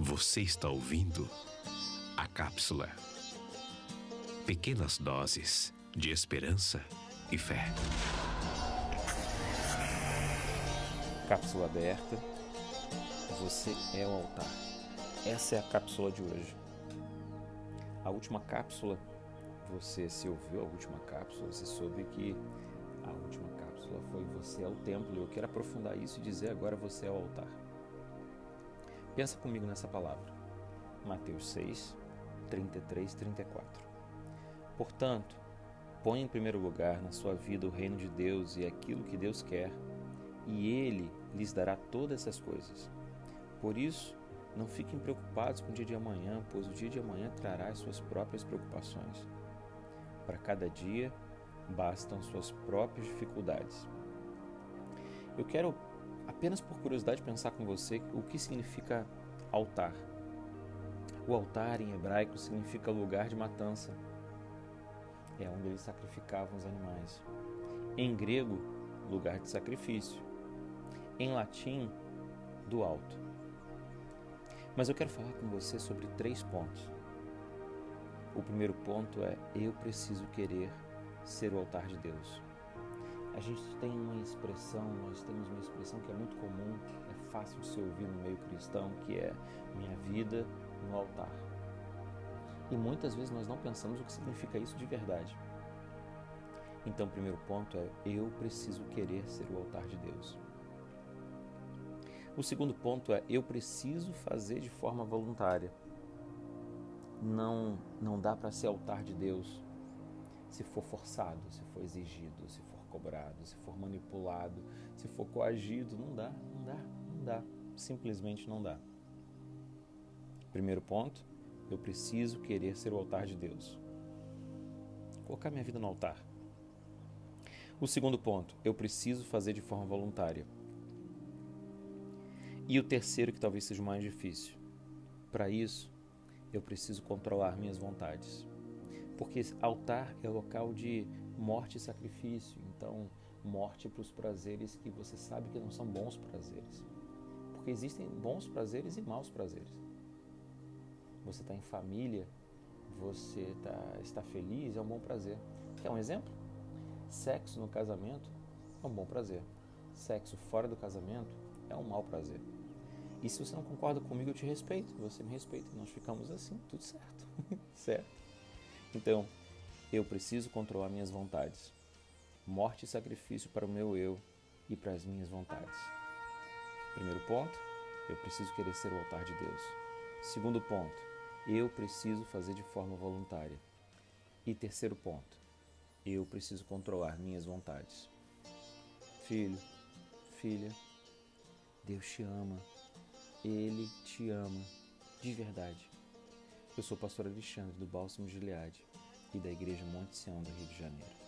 Você está ouvindo a cápsula. Pequenas doses de esperança e fé. Cápsula aberta. Você é o altar. Essa é a cápsula de hoje. A última cápsula, você se ouviu a última cápsula, você soube que a última cápsula foi Você é o templo. Eu quero aprofundar isso e dizer agora você é o altar. Pensa comigo nessa palavra. Mateus 6, 33, 34. Portanto, põe em primeiro lugar na sua vida o reino de Deus e aquilo que Deus quer, e Ele lhes dará todas essas coisas. Por isso, não fiquem preocupados com o dia de amanhã, pois o dia de amanhã trará as suas próprias preocupações. Para cada dia, bastam suas próprias dificuldades. Eu quero apenas por curiosidade pensar com você o que significa altar. O altar em hebraico significa lugar de matança. É onde eles sacrificavam os animais. Em grego, lugar de sacrifício. Em latim, do alto. Mas eu quero falar com você sobre três pontos. O primeiro ponto é eu preciso querer ser o altar de Deus. A gente tem uma expressão, nós temos uma expressão que é muito comum, é fácil de se ouvir no meio cristão, que é minha vida no altar. E muitas vezes nós não pensamos o que significa isso de verdade. Então, o primeiro ponto é eu preciso querer ser o altar de Deus. O segundo ponto é eu preciso fazer de forma voluntária. Não não dá para ser altar de Deus se for forçado, se for exigido, se for cobrado, se for manipulado, se for coagido, não dá, não dá, não dá, simplesmente não dá. Primeiro ponto, eu preciso querer ser o altar de Deus. Colocar minha vida no altar. O segundo ponto, eu preciso fazer de forma voluntária. E o terceiro, que talvez seja o mais difícil. Para isso, eu preciso controlar minhas vontades porque altar é local de morte e sacrifício, então morte para os prazeres que você sabe que não são bons prazeres. Porque existem bons prazeres e maus prazeres. Você está em família, você tá, está feliz, é um bom prazer. Quer um exemplo? Sexo no casamento é um bom prazer. Sexo fora do casamento é um mau prazer. E se você não concorda comigo, eu te respeito, você me respeita. Nós ficamos assim, tudo certo. certo? Então, eu preciso controlar minhas vontades. Morte e sacrifício para o meu eu e para as minhas vontades. Primeiro ponto, eu preciso querer ser o altar de Deus. Segundo ponto, eu preciso fazer de forma voluntária. E terceiro ponto, eu preciso controlar minhas vontades. Filho, filha, Deus te ama. Ele te ama de verdade. Eu sou o pastor Alexandre do Bálsamo Gileade e da Igreja Monte Sião do Rio de Janeiro.